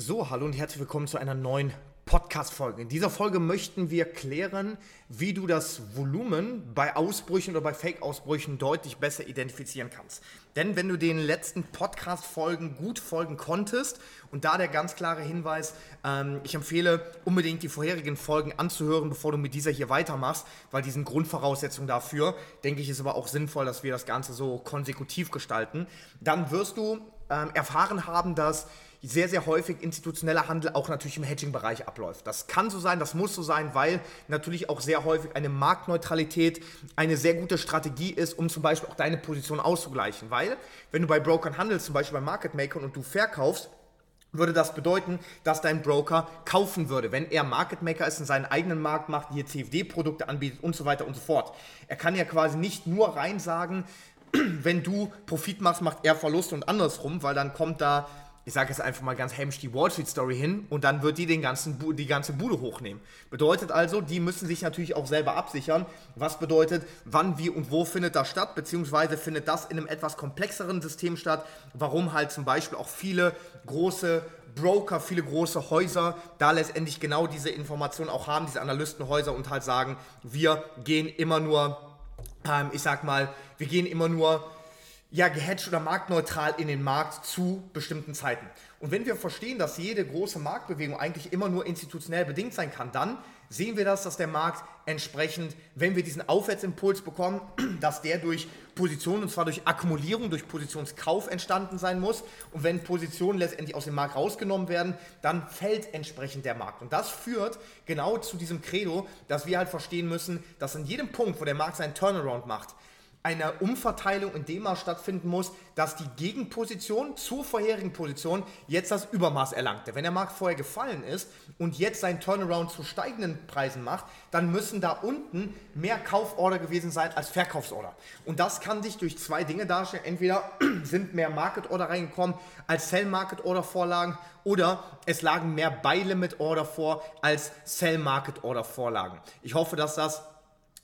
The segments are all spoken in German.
So, hallo und herzlich willkommen zu einer neuen Podcast-Folge. In dieser Folge möchten wir klären, wie du das Volumen bei Ausbrüchen oder bei Fake-Ausbrüchen deutlich besser identifizieren kannst. Denn wenn du den letzten Podcast-Folgen gut folgen konntest, und da der ganz klare Hinweis, ähm, ich empfehle unbedingt die vorherigen Folgen anzuhören, bevor du mit dieser hier weitermachst, weil die sind Grundvoraussetzungen dafür. Denke ich, ist aber auch sinnvoll, dass wir das Ganze so konsekutiv gestalten. Dann wirst du ähm, erfahren haben, dass sehr, sehr häufig institutioneller Handel auch natürlich im Hedging-Bereich abläuft. Das kann so sein, das muss so sein, weil natürlich auch sehr häufig eine Marktneutralität eine sehr gute Strategie ist, um zum Beispiel auch deine Position auszugleichen. Weil, wenn du bei Brokern handelst, zum Beispiel bei Market Makern und du verkaufst, würde das bedeuten, dass dein Broker kaufen würde, wenn er Market Maker ist und seinen eigenen Markt macht, hier CFD-Produkte anbietet und so weiter und so fort. Er kann ja quasi nicht nur rein sagen, wenn du Profit machst, macht er Verlust und andersrum, weil dann kommt da ich sage jetzt einfach mal ganz hämisch, die Wall Street Story hin und dann wird die den ganzen, die ganze Bude hochnehmen. Bedeutet also, die müssen sich natürlich auch selber absichern. Was bedeutet, wann, wie und wo findet das statt, beziehungsweise findet das in einem etwas komplexeren System statt, warum halt zum Beispiel auch viele große Broker, viele große Häuser da letztendlich genau diese Informationen auch haben, diese Analystenhäuser und halt sagen, wir gehen immer nur, ähm, ich sag mal, wir gehen immer nur ja, gehatcht oder marktneutral in den Markt zu bestimmten Zeiten. Und wenn wir verstehen, dass jede große Marktbewegung eigentlich immer nur institutionell bedingt sein kann, dann sehen wir das, dass der Markt entsprechend, wenn wir diesen Aufwärtsimpuls bekommen, dass der durch Positionen, und zwar durch Akkumulierung, durch Positionskauf entstanden sein muss. Und wenn Positionen letztendlich aus dem Markt rausgenommen werden, dann fällt entsprechend der Markt. Und das führt genau zu diesem Credo, dass wir halt verstehen müssen, dass an jedem Punkt, wo der Markt seinen Turnaround macht, eine Umverteilung in dem Maß stattfinden muss, dass die Gegenposition zur vorherigen Position jetzt das Übermaß erlangte. Wenn der Markt vorher gefallen ist und jetzt seinen Turnaround zu steigenden Preisen macht, dann müssen da unten mehr Kauforder gewesen sein als Verkaufsorder. Und das kann sich durch zwei Dinge darstellen. Entweder sind mehr Market Order reingekommen als Sell Market Order Vorlagen oder es lagen mehr Buy Limit Order vor als Sell Market Order Vorlagen. Ich hoffe, dass das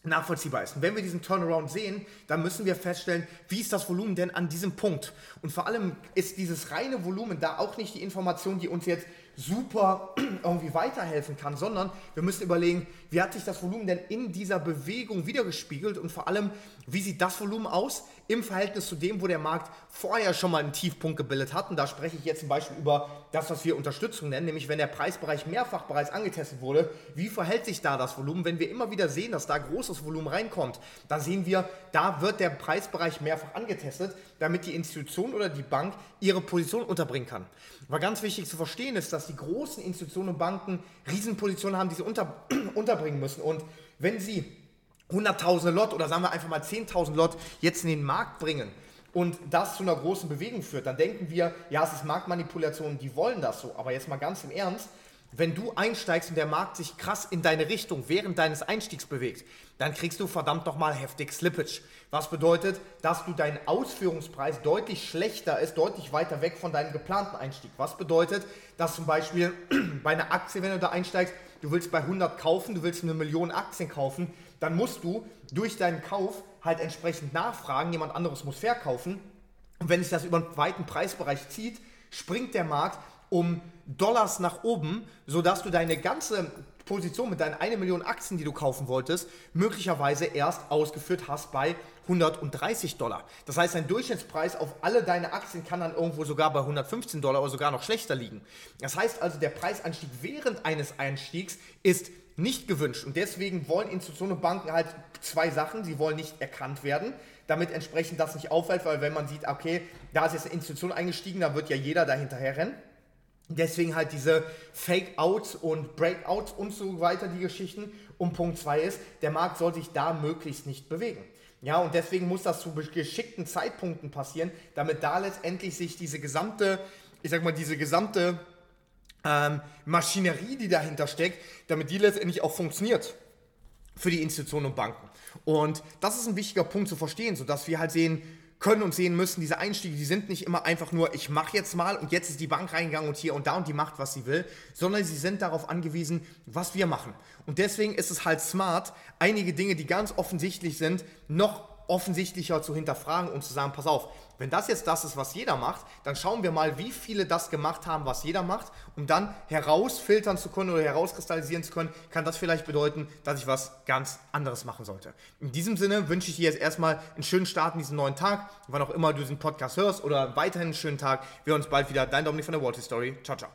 nachvollziehbar ist. Und wenn wir diesen Turnaround sehen, dann müssen wir feststellen, wie ist das Volumen denn an diesem Punkt? Und vor allem ist dieses reine Volumen da auch nicht die Information, die uns jetzt super irgendwie weiterhelfen kann, sondern wir müssen überlegen, wie hat sich das Volumen denn in dieser Bewegung wiedergespiegelt und vor allem, wie sieht das Volumen aus im Verhältnis zu dem, wo der Markt vorher schon mal einen Tiefpunkt gebildet hat. Und da spreche ich jetzt zum Beispiel über das, was wir Unterstützung nennen, nämlich wenn der Preisbereich mehrfach bereits angetestet wurde, wie verhält sich da das Volumen? Wenn wir immer wieder sehen, dass da großes Volumen reinkommt, dann sehen wir, da wird der Preisbereich mehrfach angetestet, damit die Institution oder die Bank ihre Position unterbringen kann. Aber ganz wichtig zu verstehen ist, dass die großen Institutionen und Banken Riesenpositionen haben, die sie unter, unterbringen müssen. Und wenn sie hunderttausende Lot oder sagen wir einfach mal 10.000 Lot jetzt in den Markt bringen und das zu einer großen Bewegung führt, dann denken wir, ja, es ist Marktmanipulation, die wollen das so. Aber jetzt mal ganz im Ernst, wenn du einsteigst und der Markt sich krass in deine Richtung während deines Einstiegs bewegt, dann kriegst du verdammt nochmal heftig Slippage. Was bedeutet, dass du dein Ausführungspreis deutlich schlechter ist, deutlich weiter weg von deinem geplanten Einstieg. Was bedeutet, dass zum Beispiel bei einer Aktie, wenn du da einsteigst, du willst bei 100 kaufen, du willst eine Million Aktien kaufen, dann musst du durch deinen Kauf halt entsprechend nachfragen, jemand anderes muss verkaufen. Und wenn sich das über einen weiten Preisbereich zieht, springt der Markt um Dollars nach oben, sodass du deine ganze Position mit deinen 1 Million Aktien, die du kaufen wolltest, möglicherweise erst ausgeführt hast bei 130 Dollar. Das heißt, dein Durchschnittspreis auf alle deine Aktien kann dann irgendwo sogar bei 115 Dollar oder sogar noch schlechter liegen. Das heißt also, der Preisanstieg während eines Einstiegs ist nicht gewünscht. Und deswegen wollen Institutionen und Banken halt zwei Sachen. Sie wollen nicht erkannt werden, damit entsprechend das nicht auffällt, weil wenn man sieht, okay, da ist jetzt eine Institution eingestiegen, da wird ja jeder dahinterher rennen. Deswegen halt diese Fake-Outs und Breakouts und so weiter, die Geschichten. Und Punkt 2 ist, der Markt soll sich da möglichst nicht bewegen. Ja, und deswegen muss das zu geschickten Zeitpunkten passieren, damit da letztendlich sich diese gesamte, ich sag mal, diese gesamte ähm, Maschinerie, die dahinter steckt, damit die letztendlich auch funktioniert für die Institutionen und Banken. Und das ist ein wichtiger Punkt zu verstehen, sodass wir halt sehen, können und sehen müssen, diese Einstiege, die sind nicht immer einfach nur, ich mache jetzt mal und jetzt ist die Bank reingegangen und hier und da und die macht, was sie will, sondern sie sind darauf angewiesen, was wir machen. Und deswegen ist es halt smart, einige Dinge, die ganz offensichtlich sind, noch offensichtlicher zu hinterfragen und zu sagen, pass auf, wenn das jetzt das ist, was jeder macht, dann schauen wir mal, wie viele das gemacht haben, was jeder macht, um dann herausfiltern zu können oder herauskristallisieren zu können, kann das vielleicht bedeuten, dass ich was ganz anderes machen sollte. In diesem Sinne wünsche ich dir jetzt erstmal einen schönen Start in diesen neuen Tag, wann auch immer du diesen Podcast hörst oder weiterhin einen schönen Tag. Wir hören uns bald wieder. Dein Dominik von der Water Story. Ciao, ciao.